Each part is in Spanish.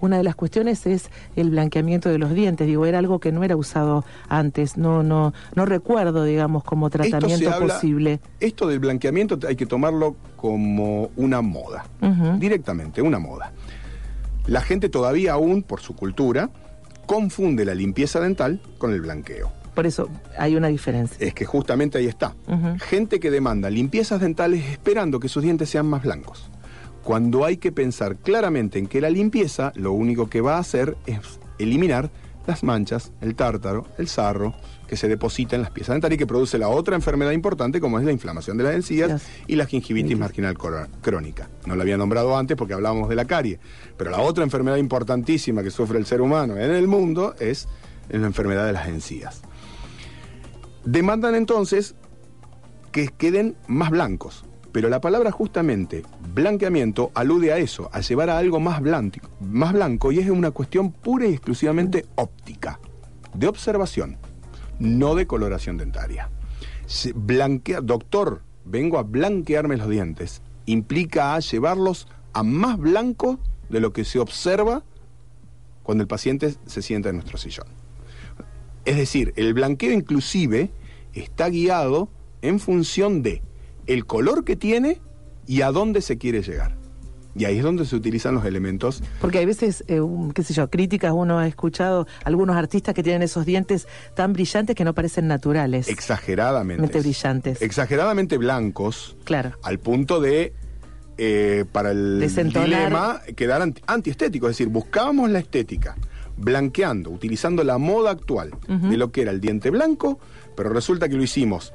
Una de las cuestiones es el blanqueamiento de los dientes. Digo, era algo que no era usado antes. No, no, no recuerdo, digamos, como tratamiento posible. Esto del blanqueamiento hay que tomarlo como una moda, directamente, una moda. La gente todavía aún, por su cultura, confunde la limpieza dental con el blanqueo. Por eso hay una diferencia. Es que justamente ahí está. Gente que demanda limpiezas dentales esperando que sus dientes sean más blancos cuando hay que pensar claramente en que la limpieza lo único que va a hacer es eliminar las manchas, el tártaro, el sarro que se deposita en las piezas dentales y que produce la otra enfermedad importante como es la inflamación de las encías y la gingivitis marginal crónica. No la había nombrado antes porque hablábamos de la carie, pero la otra enfermedad importantísima que sufre el ser humano en el mundo es la enfermedad de las encías. Demandan entonces que queden más blancos, pero la palabra justamente blanqueamiento alude a eso, a llevar a algo más blanco, más blanco y es una cuestión pura y exclusivamente óptica, de observación, no de coloración dentaria. Blanquea, doctor, vengo a blanquearme los dientes, implica a llevarlos a más blanco de lo que se observa cuando el paciente se sienta en nuestro sillón. Es decir, el blanqueo inclusive está guiado en función de el color que tiene y a dónde se quiere llegar. Y ahí es donde se utilizan los elementos. Porque hay veces, eh, qué sé yo, críticas, uno ha escuchado algunos artistas que tienen esos dientes tan brillantes que no parecen naturales. Exageradamente. brillantes. Exageradamente blancos. Claro. Al punto de, eh, para el dilema, quedar antiestético. Es decir, buscábamos la estética blanqueando, utilizando la moda actual de lo que era el diente blanco, pero resulta que lo hicimos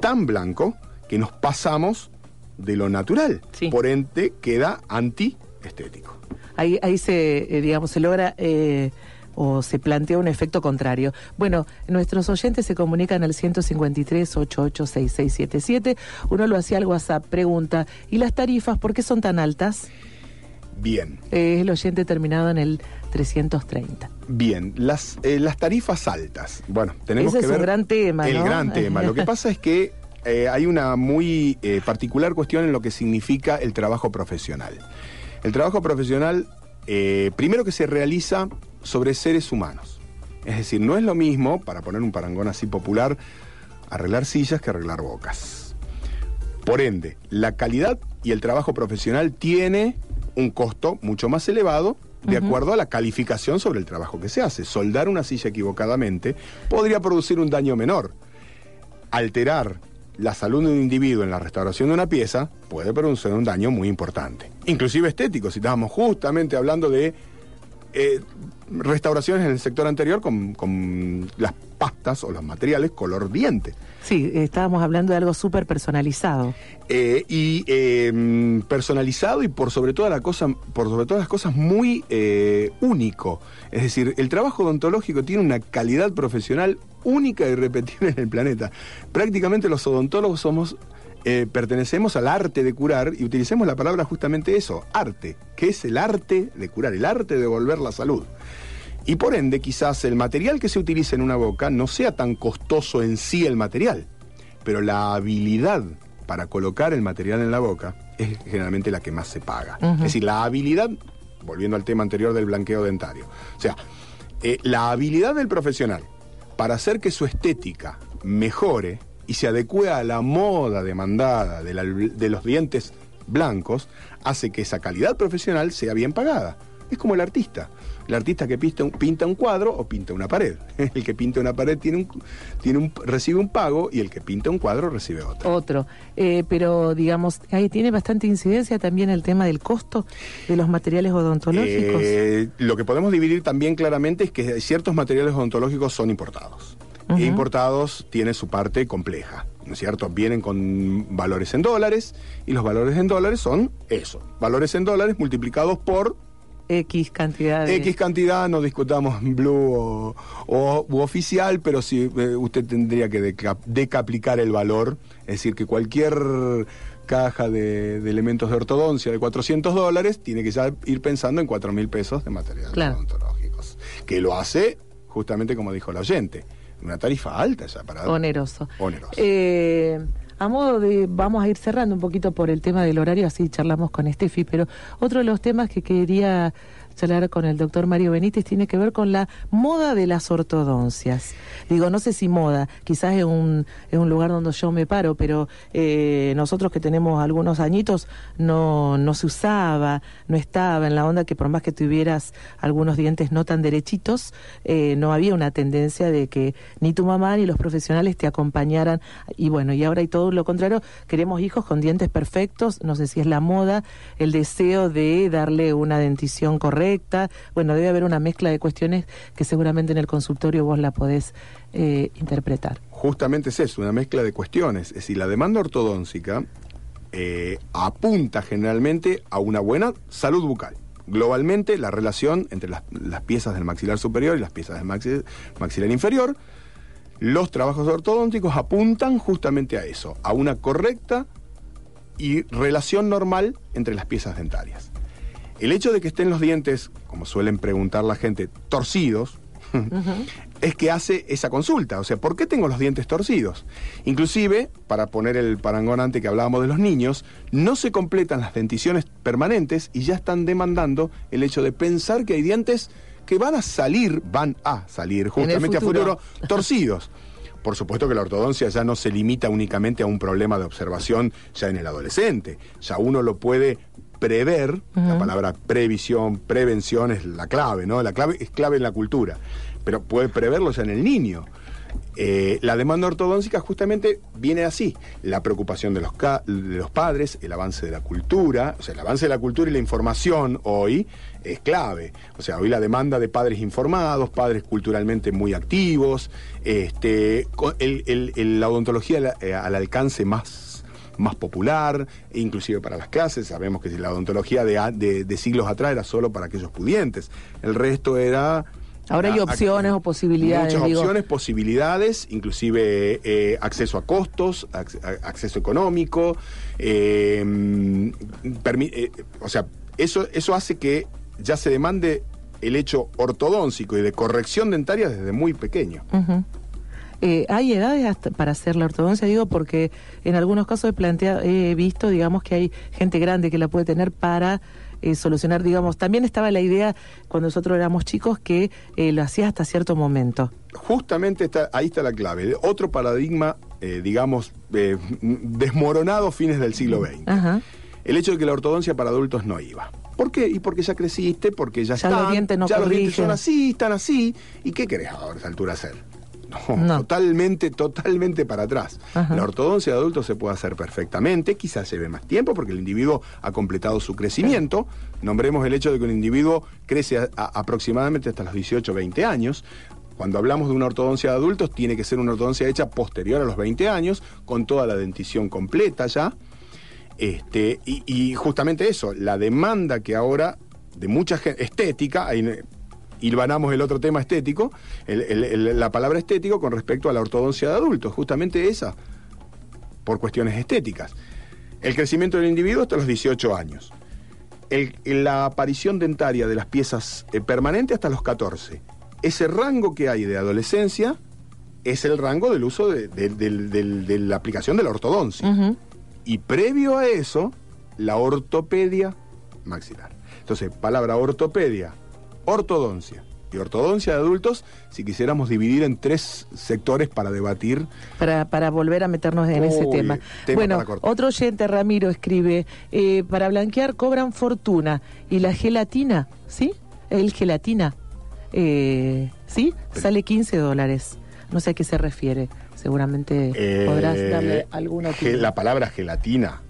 tan blanco que nos pasamos de lo natural. Por ende, queda antiestético. Ahí, ahí se, eh, digamos, se logra eh, o se plantea un efecto contrario. Bueno, nuestros oyentes se comunican al 153-886677. Uno lo hacía al WhatsApp, pregunta, ¿y las tarifas por qué son tan altas? Bien. Es el oyente terminado en el 330. Bien, las, eh, las tarifas altas. Bueno, tenemos Ese que ver. Es un gran tema. El gran tema. Lo que pasa es que eh, hay una muy eh, particular cuestión en lo que significa el trabajo profesional. El trabajo profesional, eh, primero que se realiza sobre seres humanos. Es decir, no es lo mismo, para poner un parangón así popular, arreglar sillas que arreglar bocas. Por ende, la calidad y el trabajo profesional tiene un costo mucho más elevado de acuerdo a la calificación sobre el trabajo que se hace. Soldar una silla equivocadamente podría producir un daño menor. Alterar la salud de un individuo en la restauración de una pieza puede producir un daño muy importante. Inclusive estético, si estábamos justamente hablando de eh, restauraciones en el sector anterior con, las pastas o los materiales color diente. Sí, estábamos hablando de algo súper personalizado. Eh, y em, personalizado y por sobre, toda la cosa, por sobre todas las cosas muy eh, único. Es decir, el trabajo odontológico tiene una calidad profesional única y repetible en el planeta. Prácticamente los odontólogos somos eh, pertenecemos al arte de curar y utilicemos la palabra justamente eso, arte, que es el arte de curar, el arte de devolver la salud. Y por ende, quizás el material que se utiliza en una boca no sea tan costoso en sí el material, pero la habilidad para colocar el material en la boca es generalmente la que más se paga. Es decir, la habilidad, volviendo al tema anterior del blanqueo dentario, o sea, eh, la habilidad del profesional para hacer que su estética mejore y se adecue a la moda demandada de, los dientes blancos, hace que esa calidad profesional sea bien pagada. Es como el artista. El artista que pinta un, pinta un cuadro o pinta una pared. El que pinta una pared tiene un, tiene un, recibe un pago y el que pinta un cuadro recibe otro. Otro. Eh, pero, digamos, ahí tiene bastante incidencia también el tema del costo de los materiales odontológicos. Eh, lo que podemos dividir también claramente es que ciertos materiales odontológicos son importados importados tiene su parte compleja, ¿no es cierto? Vienen con valores en dólares y los valores en dólares son eso, valores en dólares multiplicados por X cantidad. De... X cantidad, no discutamos blue o, oficial, pero sí eh, usted tendría que decaplicar el valor, es decir, que cualquier caja de, elementos de ortodoncia de 400 dólares tiene que ya ir pensando en 4 mil pesos de materiales odontológicos, que lo hace justamente como dijo la oyente, una tarifa alta ya para... Oneroso. Oneroso. Eh, a modo de, vamos a ir cerrando un poquito por el tema del horario, así charlamos con Estefi, pero otro de los temas que quería charlar con el doctor Mario Benítez tiene que ver con la moda de las ortodoncias. Digo, no sé si moda, quizás es un, es un lugar donde yo me paro, pero eh, nosotros que tenemos algunos añitos no, no se usaba, no estaba en la onda que por más que tuvieras algunos dientes no tan derechitos, eh, no había una tendencia de que ni tu mamá ni los profesionales te acompañaran. Y bueno, y ahora hay todo lo contrario, queremos hijos con dientes perfectos, no sé si es la moda, el deseo de darle una dentición correcta bueno, debe haber una mezcla de cuestiones que seguramente en el consultorio vos la podés eh, interpretar. Justamente es eso, una mezcla de cuestiones. Es decir, la demanda ortodónxica eh, apunta generalmente a una buena salud bucal. Globalmente, la relación entre las, piezas del maxilar superior y las piezas del maxilar inferior, los trabajos ortodónticos apuntan justamente a eso, a una correcta y relación normal entre las piezas dentarias. El hecho de que estén los dientes, como suelen preguntar la gente, torcidos, es que hace esa consulta. O sea, ¿por qué tengo los dientes torcidos? Inclusive, para poner el parangón antes que hablábamos de los niños, no se completan las denticiones permanentes y ya están demandando el hecho de pensar que hay dientes que van a salir, van a salir justamente a futuro torcidos. Por supuesto que la ortodoncia ya no se limita únicamente a un problema de observación ya en el adolescente. Ya uno lo puede prever, la palabra previsión, prevención es la clave, ¿no? La clave es clave en la cultura, pero puede preverlo ya en el niño. Eh, la demanda ortodóntica justamente viene así, la preocupación de los, de los padres, el avance de la cultura, o sea, el avance de la cultura y la información hoy es clave. O sea, hoy la demanda de padres informados, padres culturalmente muy activos, este, la odontología eh, al alcance más más popular, inclusive para las clases. Sabemos que la odontología de, de, siglos atrás era solo para aquellos pudientes. El resto era... Ahora hay opciones o posibilidades. Muchas opciones, posibilidades, inclusive eh, acceso a costos, acceso económico. Eh, eh, o sea, eso, eso hace que ya se demande el hecho ortodóntico y de corrección dentaria desde muy pequeño. Eh, ¿Hay edades para hacer la ortodoncia? Digo, porque en algunos casos he, planteado, he visto, digamos, que hay gente grande que la puede tener para eh, solucionar, digamos, también estaba la idea cuando nosotros éramos chicos que eh, lo hacía hasta cierto momento. Justamente está, ahí está la clave. Otro paradigma, digamos, desmoronado fines del siglo XX. El hecho de que la ortodoncia para adultos no iba. ¿Por qué? Y porque ya creciste, porque ya, ya los dientes no ya los dientes son así, están así. ¿Y qué querés ahora a esa altura hacer? No, totalmente, totalmente para atrás. La ortodoncia de adultos se puede hacer perfectamente, quizás lleve más tiempo porque el individuo ha completado su crecimiento. Nombremos el hecho de que un individuo crece aproximadamente hasta los 18 20 años. Cuando hablamos de una ortodoncia de adultos, tiene que ser una ortodoncia hecha posterior a los 20 años, con toda la dentición completa ya. Este, y, justamente eso, la demanda que ahora de mucha gente, estética, hay, hilvanamos el otro tema estético, la palabra estético con respecto a la ortodoncia de adultos, justamente esa, por cuestiones estéticas. El crecimiento del individuo hasta los 18 años. la aparición dentaria de las piezas eh, permanentes hasta los 14. Ese rango que hay de adolescencia es el rango del uso de, la aplicación de la ortodoncia. Y previo a eso, la ortopedia maxilar. Entonces, palabra ortopedia, ortodoncia y ortodoncia de adultos si quisiéramos dividir en tres sectores para debatir. Para, para volver a meternos en ese tema. bueno, otro oyente, Ramiro, escribe, eh, para blanquear cobran fortuna y la gelatina, ¿sí? El gelatina, eh, ¿sí? Sale 15 dólares. No sé a qué se refiere. Seguramente podrás eh, darle alguna La palabra gelatina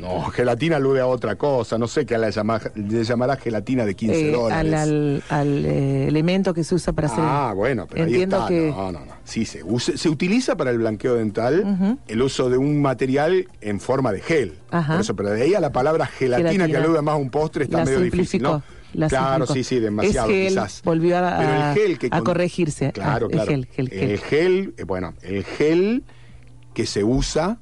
no, gelatina alude a otra cosa, no sé qué le, le llamará gelatina de 15 eh, dólares. Al, al, eh, elemento que se usa para hacer. Ah, bueno, pero Entiendo ahí está. Que... No, no, no. Sí, se, se utiliza para el blanqueo dental el uso de un material en forma de gel. Por eso, pero de ahí a la palabra gelatina, que alude más a un postre está medio difícil, ¿no? Claro, sí, sí, demasiado quizás. Volvió a, a corregirse. Claro, ah, claro. El gel, El gel, eh, bueno, el gel que se usa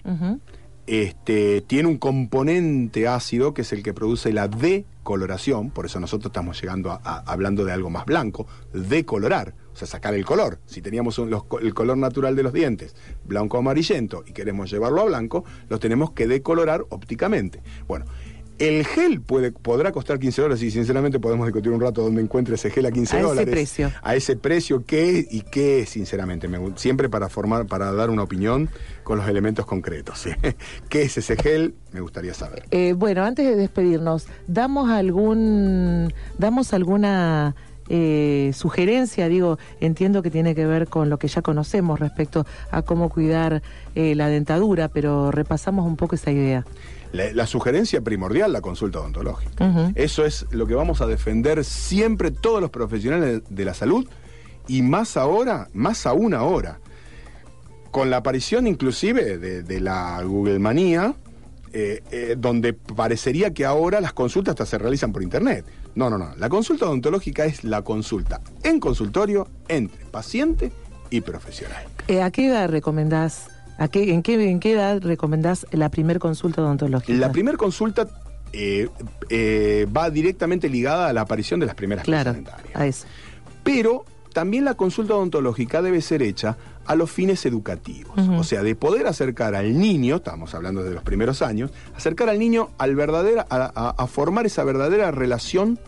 este, tiene un componente ácido que es el que produce la decoloración, por eso nosotros estamos llegando a, hablando de algo más blanco, decolorar, o sea, sacar el color. Si teníamos el color natural de los dientes, blanco o amarillento, y queremos llevarlo a blanco, los tenemos que decolorar ópticamente. Bueno, el gel puede, podrá costar 15 dólares y sinceramente podemos discutir un rato dónde encuentre ese gel a 15 dólares. A ese precio. A ese precio, ¿qué y qué sinceramente? Me, siempre para formar, para dar una opinión con los elementos concretos. ¿Qué es ese gel? Me gustaría saber. Eh, bueno, antes de despedirnos, ¿damos algún, damos alguna eh, sugerencia, digo, entiendo que tiene que ver con lo que ya conocemos respecto a cómo cuidar eh, la dentadura, pero repasamos un poco esa idea. La, sugerencia primordial, la consulta odontológica. Eso es lo que vamos a defender siempre todos los profesionales de la salud y más ahora, más aún ahora, con la aparición inclusive de, la Google manía, eh, eh, donde parecería que ahora las consultas hasta se realizan por internet. No, no, no. La consulta odontológica es la consulta en consultorio entre paciente y profesional. Eh, ¿A qué edad recomendás en, qué, ¿En qué edad recomendás la primera consulta odontológica? La primera consulta eh, eh, va directamente ligada a la aparición de las primeras claro, a eso. Pero también la consulta odontológica debe ser hecha a los fines educativos, o sea, de poder acercar al niño, estamos hablando de los primeros años, acercar al niño al verdadera, a formar esa verdadera relación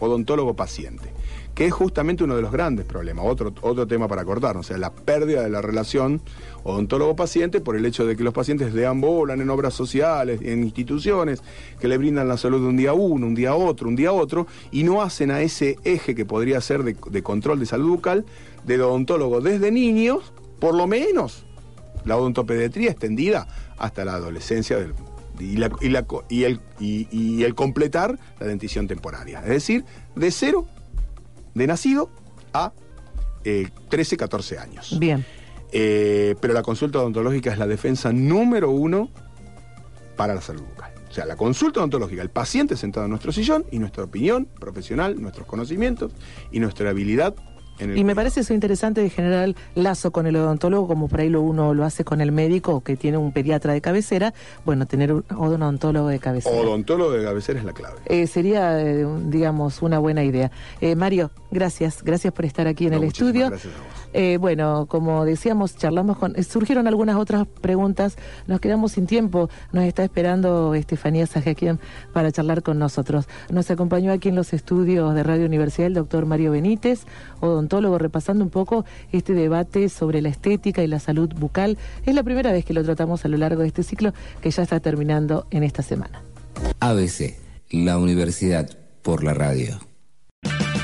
odontólogo-paciente que es justamente uno de los grandes problemas, otro, otro tema para cortar, o sea, la pérdida de la relación odontólogo-paciente por el hecho de que los pacientes deambulan en obras sociales, en instituciones, que le brindan la salud un día uno, un día otro, un día otro, y no hacen a ese eje que podría ser de, control de salud bucal del odontólogo desde niños, por lo menos la odontopediatría extendida hasta la adolescencia y, el, y, el completar la dentición temporaria. Es decir, de cero de nacido a 13, eh, 14 años. Bien. Eh, pero la consulta odontológica es la defensa número uno para la salud bucal. O sea, la consulta odontológica, el paciente sentado en nuestro sillón y nuestra opinión profesional, nuestros conocimientos y nuestra habilidad y me parece eso interesante de generar lazo con el odontólogo, como por ahí lo uno lo hace con el médico que tiene un pediatra de cabecera. Bueno, tener un odontólogo de cabecera. Odontólogo de cabecera es la clave. Eh, sería, eh, digamos, una buena idea. Eh, Mario, gracias. Gracias por estar aquí en el estudio. Gracias bueno, como decíamos, charlamos con. surgieron algunas otras preguntas. Nos quedamos sin tiempo. Nos está esperando Estefanía Sajaquian para charlar con nosotros. Nos acompañó aquí en los estudios de Radio Universidad el doctor Mario Benítez, odontólogo repasando un poco este debate sobre la estética y la salud bucal. Es la primera vez que lo tratamos a lo largo de este ciclo que ya está terminando en esta semana. ABC, la universidad por la radio.